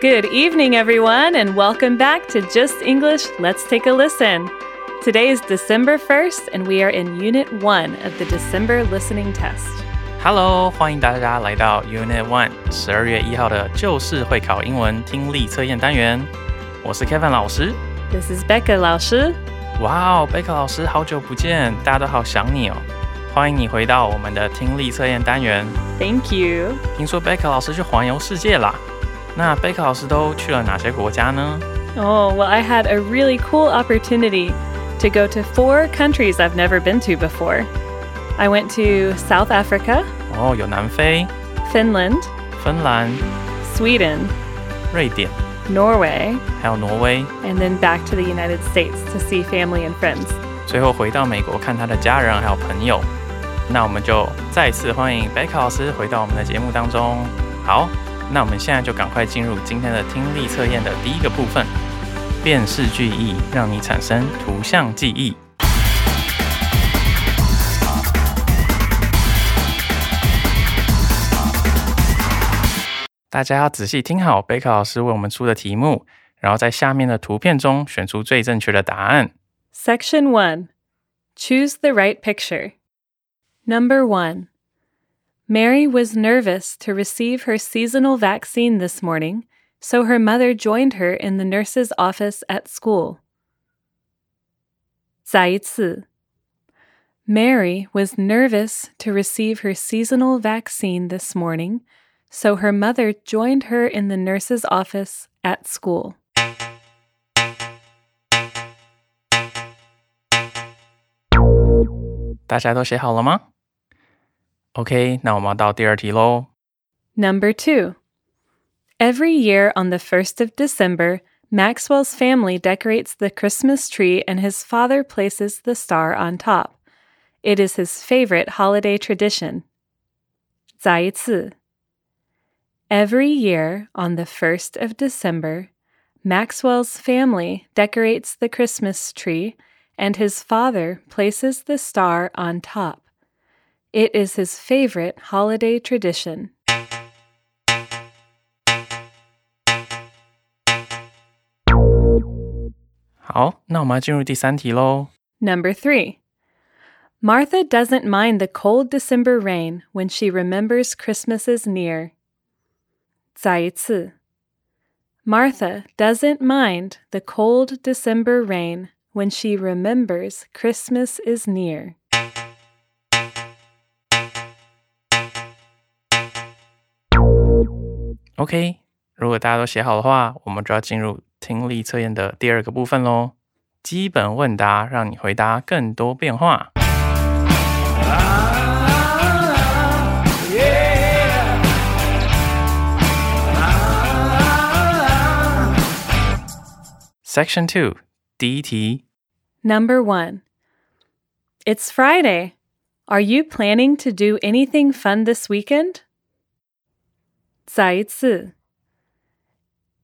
Good evening, everyone, and welcome back to Just English Let's Take a Listen. Today is December 1st, and we are in Unit 1 of the December Listening Test. Hello，欢迎大家来到 Unit One 十二月一号的旧式会考英文听力测验单元。我是 Kevin 老师。 This is Becca 老师。哇哦，贝克老师，好久不见，大家都好想你哦。欢迎你回到我们的听力测验单元。 Thank you. 听说贝克老师去环游世界啦， 那贝克老师都去了哪些国家呢？ Oh, well, I had a really cool opportunity to go to four countries I've never been to before. I went to South Africa, 哦，有南非、 Finland, 芬兰、 Sweden, 瑞典， Norway, 还有挪威， and then back to the United States to see family and friends. 最后回到美国看他的家人还有朋友。那我们就再次欢迎贝克老师回到我们的节目当中。好， 那我们现在就赶快进入今天的听力测验的第一个部分——辨识句意，让你产生图像记忆。大家要仔细听好贝克老师为我们出的题目，然后在下面的图片中选出最正确的答案。Section One: Choose the right picture. Number one. Mary was nervous to receive her seasonal vaccine this morning, so her mother joined her in the nurse's office at school. 再一次 Mary was nervous to receive her seasonal vaccine this morning, so her mother joined her in the nurse's office at school. 大家都写好了吗？OK，那我们要到第二题喽。 Number two. Every year on the 1st of December, Maxwell's family decorates the Christmas tree and his father places the star on top. It is his favorite holiday tradition. 再一次 Every year on the 1st of December, Maxwell's family decorates the Christmas tree and his father places the star on top. It is his favorite holiday tradition. 好，那我们要进入第三题喽。 Number three. Martha doesn't mind the cold December rain when she remembers Christmas is near. 再一次 Martha doesn't mind the cold December rain when she remembers Christmas is near. OK，如果大家都写好的话，我们就要进入听力测验的第二个部分喽。基本问答，让你回答更多变化。 Section Two，第一题， Number one. It's Friday. Are you planning to do anything fun this weekend? 再一次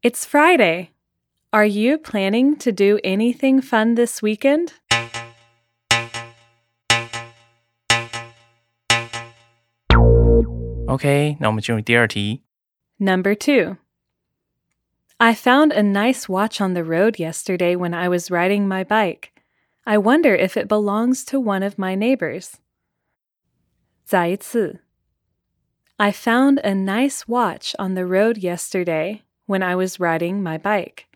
It's Friday. Are you planning to do anything fun this weekend? OK，那我们进入第二题。 Number two. I found a nice watch on the road yesterday when I was riding my bike. I wonder if it belongs to one of my neighbors. 再一次 I found a nice watch on the road yesterday when I was riding my bike.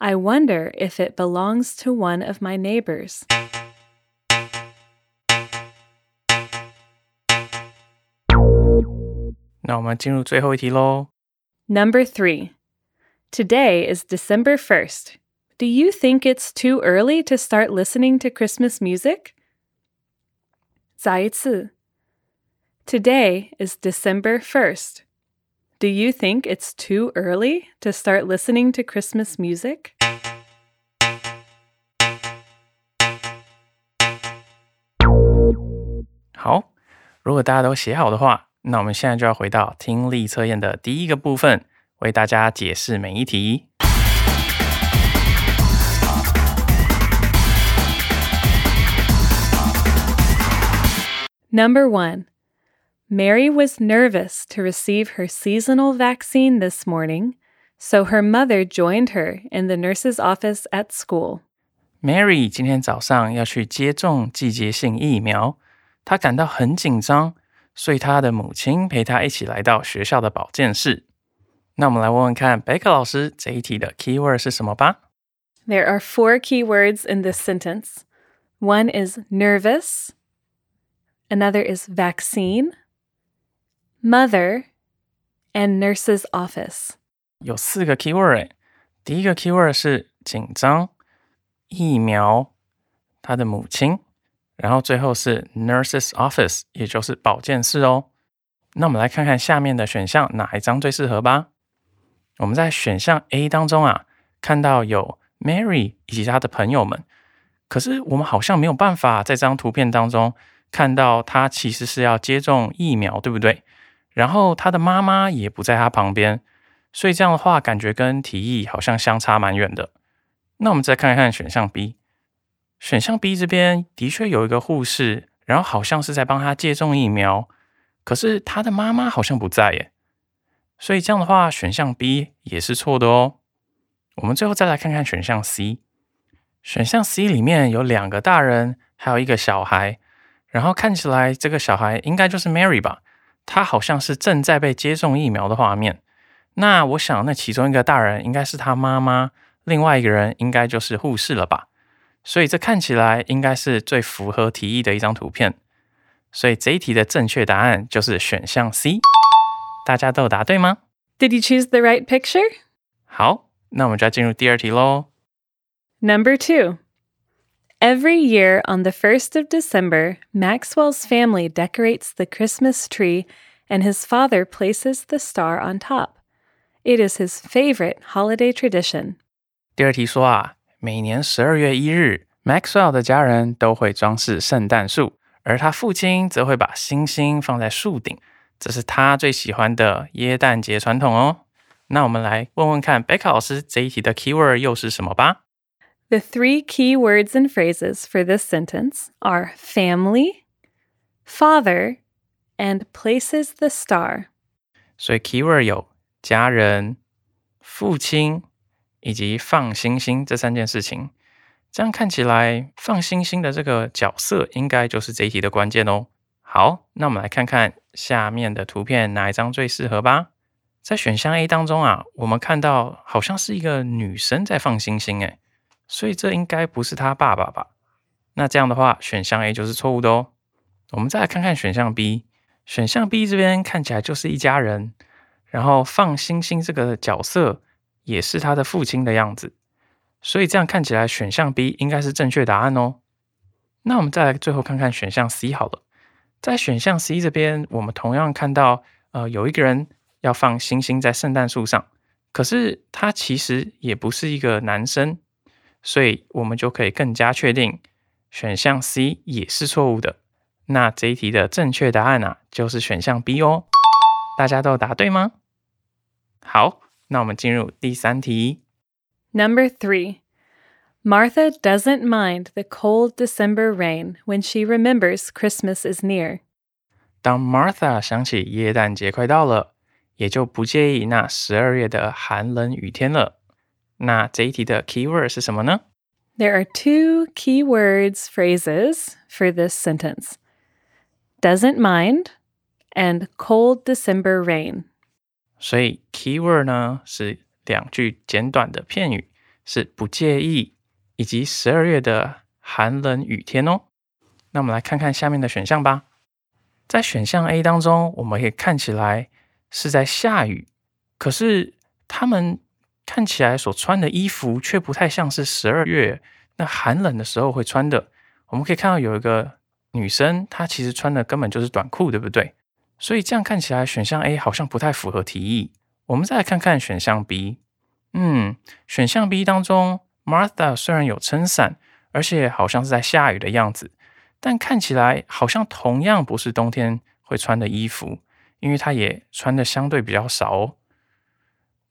I wonder if it belongs to one of my neighbors. 那我们进入最后一题喽。 Number three. Today is December 1st. Do you think it's too early to start listening to Christmas music? 再一次 Today is December 1st. Do you think it's too early to start listening to Christmas music? 好，如果大家都写好的话，那我们现在就要回到听力测验的第一个部分，为大家解释每一题。 Number one, Mary was nervous to receive her seasonal vaccine this morning, so her mother joined her in the nurse's office at school. Mary 今天早上要去接种季节性疫苗，她感到很紧张，所以她的母亲陪她一起来到学校的保健室。那我们来问问看，贝克老师这一题的 keyword 是什么吧？ There are four key words in this sentence. One is nervous, another is vaccine, Mother, and nurse's office. 有四个 keyword。第一个 keyword 是紧张、疫苗、他的母亲，然后最后是 nurse's office，也就是保健室哦。那我们来看看下面的选项哪一张最适合吧。我们在选项 A 当中啊，看到有 Mary 以及她的朋友们，可是我们好像没有办法在这张图片当中看到她其实是要接种疫苗，对不对？然后他的妈妈也不在他旁边，所以这样的话，感觉跟题意好像相差蛮远的。那我们再看看选项 B，选项 B 这边的确有一个护士，然后好像是在帮她接种疫苗，可是她的妈妈好像不在耶，所以这样的话，选项 B 也是错的哦。我们最后再来看看选项 C，选项 C 里面有两个大人，还有一个小孩，然后看起来这个小孩应该就是 Mary 吧，他好像是正在被接种疫苗的画面。那我想，那其中一个大人应该是他妈妈，另外一个人应该就是护士了吧？所以这看起来应该是最符合题意的一张图片。所以这一题的正确答案就是选项 C。大家都有答对吗？Did you choose the right picture? 好，那我们就要进入第二题喽。Number two. Every year on the 1st of December, Maxwell's family decorates the Christmas tree and his father places the star on top. It is his favorite holiday tradition. 第二题说啊，每年十二月一日，Maxwell 的家人都会装饰圣诞树，而他父亲则会把星星放在树顶，这是他最喜欢的耶诞节传统哦。那我们来问问看，贝卡老师这一题的 keyword 又是什么吧？ The three key words and phrases for this sentence are family, father, and places the star. 所以 keyword 有家人、父亲以及放星星这三件事情。这样看起来，放星星的这个角色应该就是这一题的关键哦。好，那我们来看看下面的图片哪一张最适合吧。在选项 A 当中啊，我们看到好像是一个女生在放星星，诶， 所以这应该不是他爸爸吧？那这样的话，选项 A 就是错误的哦。我们再来看看选项 B，选项 B 这边看起来就是一家人，然后放星星这个角色也是他的父亲的样子，所以这样看起来选项 B 应该是正确答案哦。那我们再来最后看看选项 C 好了，在选项 C 这边，我们同样看到呃有一个人要放星星在圣诞树上，可是他其实也不是一个男生，所以我们就可以更加确定选项 C 也是错误的。那这一题的正确答案啊，就是选项 B 哦。大家都有答对吗？好，那我们进入第三题。 Number three. Martha doesn't mind the cold December rain when she remembers Christmas is near. 当 Martha 想起耶诞节快到了，也就不介意那十二月的寒冷雨天了。 那这一题的 keyword 是什么呢？There are two key words phrases for this sentence doesn't mind and cold December rain. 所以 keyword 呢是两句简短的片语，是不介意以及十二月的寒冷雨天哦。那我们来看看下面的选项吧。在选项 A 当中，我们可以看起来是在下雨，可是他们看起来所穿的衣服却不太像是十二月那寒冷的时候会穿的。我们可以看到有一个女生，她其实穿的根本就是短裤，对不对？所以这样看起来，选项 A 好像不太符合题意。我们再来看看选项 B。嗯，选项 B 当中，Martha 虽然有撑伞，而且好像是在下雨的样子，但看起来好像同样不是冬天会穿的衣服，因为她也穿的相对比较少哦。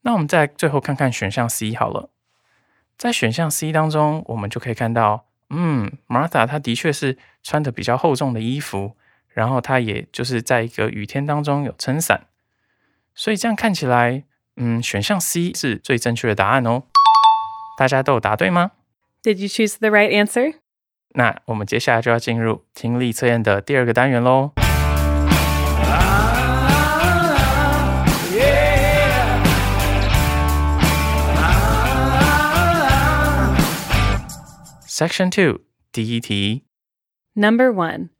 那我们再最后看看选项 C 好了。在选项 C 当中，我们就可以看到，嗯，Martha 她的确是穿的比较厚重的衣服，然后她也就是在一个雨天当中有撑伞，所以这样看起来，嗯，选项 C 是最正确的答案哦。大家都有答对吗？Did you choose the right answer? 那我们接下来就要进入听力测验的第二个单元喽。Section Two 第一题， Number one.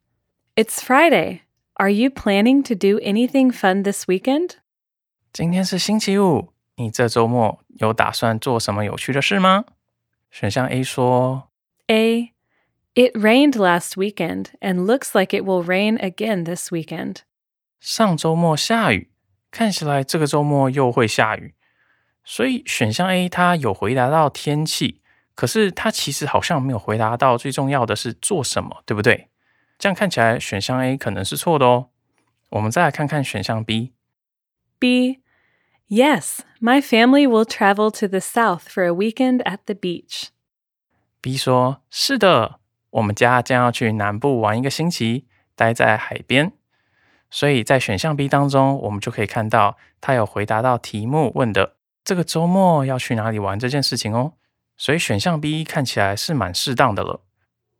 It's Friday. Are you planning to do anything fun this weekend? 今天是星期五，你这周末有打算做什么有趣的事吗？选项 A 说， A. It rained last weekend and looks like it will rain again this weekend. 上周末下雨，看起来这个周末又会下雨。所以选项 A 它有回答到天气， 可是他其实好像没有回答到最重要的是做什么，对不对？这样看起来选项 A 可能是错的哦。我们再来看看选项 B。B. Yes, my family will travel to the south for a weekend at the beach. B 说：“是的，我们家将要去南部玩一个星期，待在海边。”所以在选项 B 当中，我们就可以看到他有回答到题目问的这个周末要去哪里玩这件事情哦。所以选项 B 看起来是蛮适当的了。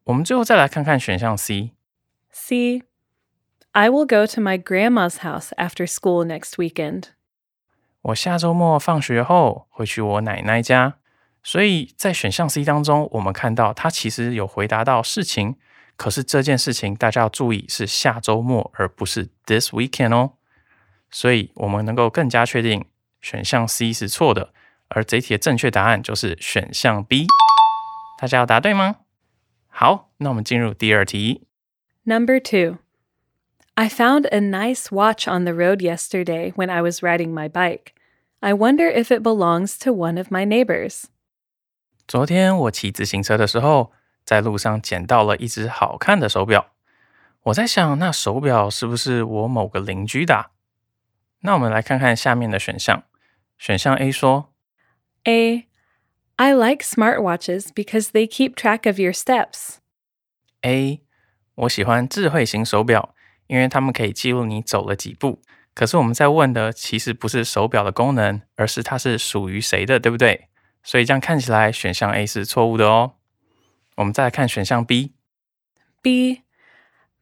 我们最后再来看看选项 C。C. I will go to my grandma's house after school next weekend. 我下周末放学后会去我奶奶家，所以在选项 C 当中，我们看到他其实有回答到事情，可是这件事情大家要注意是下周末，而不是 this weekend 哦。所以我们能够更加确定选项 C 是错的，而这一题的正确答案就是选项 B。大家要答对吗？好，那我们进入第二题。 Number two. I found a nice watch on the road yesterday when I was riding my bike. I wonder if it belongs to one of my neighbors. 昨天我骑自行车的时候，在路上捡到了一只好看的手表。我在想，那手表是不是我某个邻居的啊、那我们来看看下面的选项。选项 A 说 A. I like smartwatches because they keep track of your steps. A，我喜欢智慧型手表，因为它们可以记录你走了几步。可是我们在问的其实不是手表的功能，而是它是属于谁的，对不对？所以这样看起来选项 A 是错误的哦。我们再来看选项 B。 B.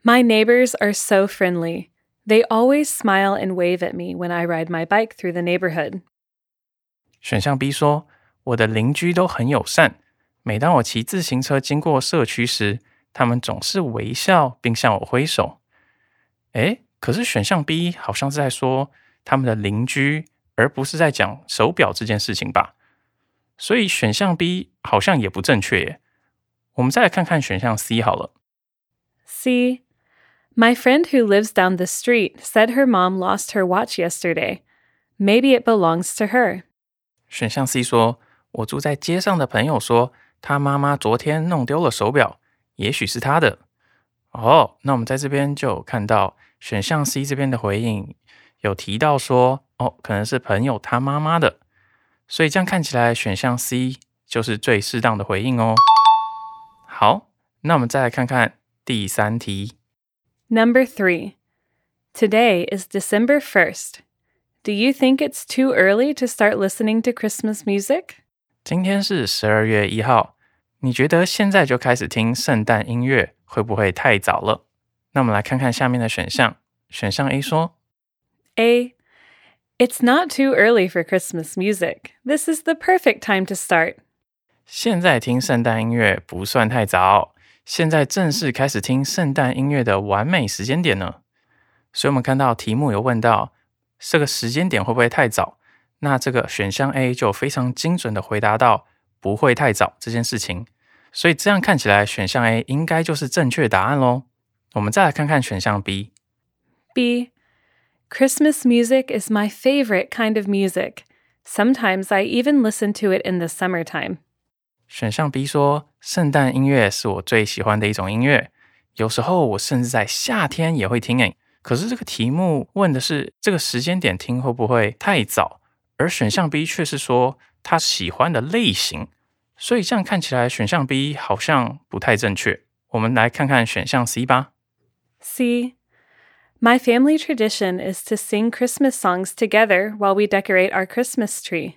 My neighbors are so friendly. They always smile and wave at me when I ride my bike through the neighborhood. 选项 B 说，我的邻居都很友善，每当我骑自行车经过社区时，他们总是微笑并向我挥手。诶，可是选项 B 好像是在说他们的邻居，而不是在讲手表这件事情吧？所以选项 B 好像也不正确耶。我们再来看看选项 C 好了。 C. My friend who lives down the street said her mom lost her watch yesterday. Maybe it belongs to her. 选项 C 说，我住在街上的朋友说，他妈妈昨天弄丢了手表，也许是他的。哦，那我们在这边就有看到选项 C 这边的回应有提到说，哦，可能是朋友他妈妈的，所以这样看起来选项 C 就是最适当的回应哦。好，那我们再来看看第三题。Number three. Today is December 1st. Do you think it's too early to start listening to Christmas music? 今天是十二月一号，你觉得现在就开始听圣诞音乐会不会太早了？那我们来看看下面的选项。选项 A 说， A. It's not too early for Christmas music. This is the perfect time to start. 现在听圣诞音乐不算太早，现在正是开始听圣诞音乐的完美时间点呢。所以，我们看到题目有问到 这个时间点会不会太早？那这个选项 A 就非常精准的回答到不会太早这件事情。所以这样看起来，选项 A 应该就是正确答案喽。我们再来看看选项 B。 B. Christmas music is my favorite kind of music. Sometimes I even listen to it in the summertime. 选项 B 说，圣诞音乐是我最喜欢的一种音乐，有时候我甚至在夏天也会听诶。 可是这个题目问的是这个时间点听会不会太早，而选项 B 却是说他喜欢的类型，所以这样看起来选项 B 好像不太正确。我们来看看选项 C 吧。 C. My family tradition is to sing Christmas songs together while we decorate our Christmas tree.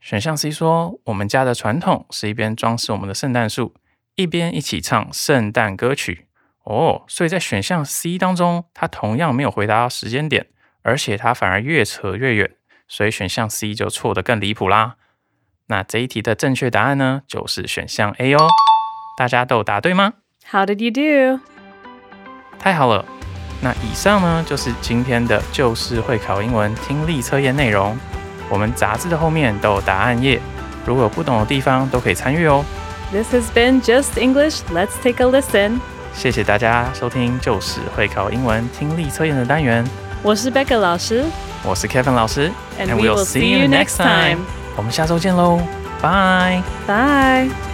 选项 C 说，我们家的传统是一边装饰我们的圣诞树，一边一起唱圣诞歌曲。 哦，所以在选项 C 当中，他同样没有回答到时间点，而且他反而越扯越远，所以选项 C 就错得更离谱啦。那这一题的正确答案呢，就是选项 A 哦。大家都答对吗？How did you do? 太好了！那以上呢就是今天的旧式会考英文听力测验内容。我们杂志的后面都有答案页，如果有不懂的地方都可以参与哦。This has been Just English. Let's take a listen. 谢谢大家收听就是会考英文听力测验的单元，我是 Becca 老师我是 Kevin 老师 And we will see you next time. 我们下周见喽，拜。Bye.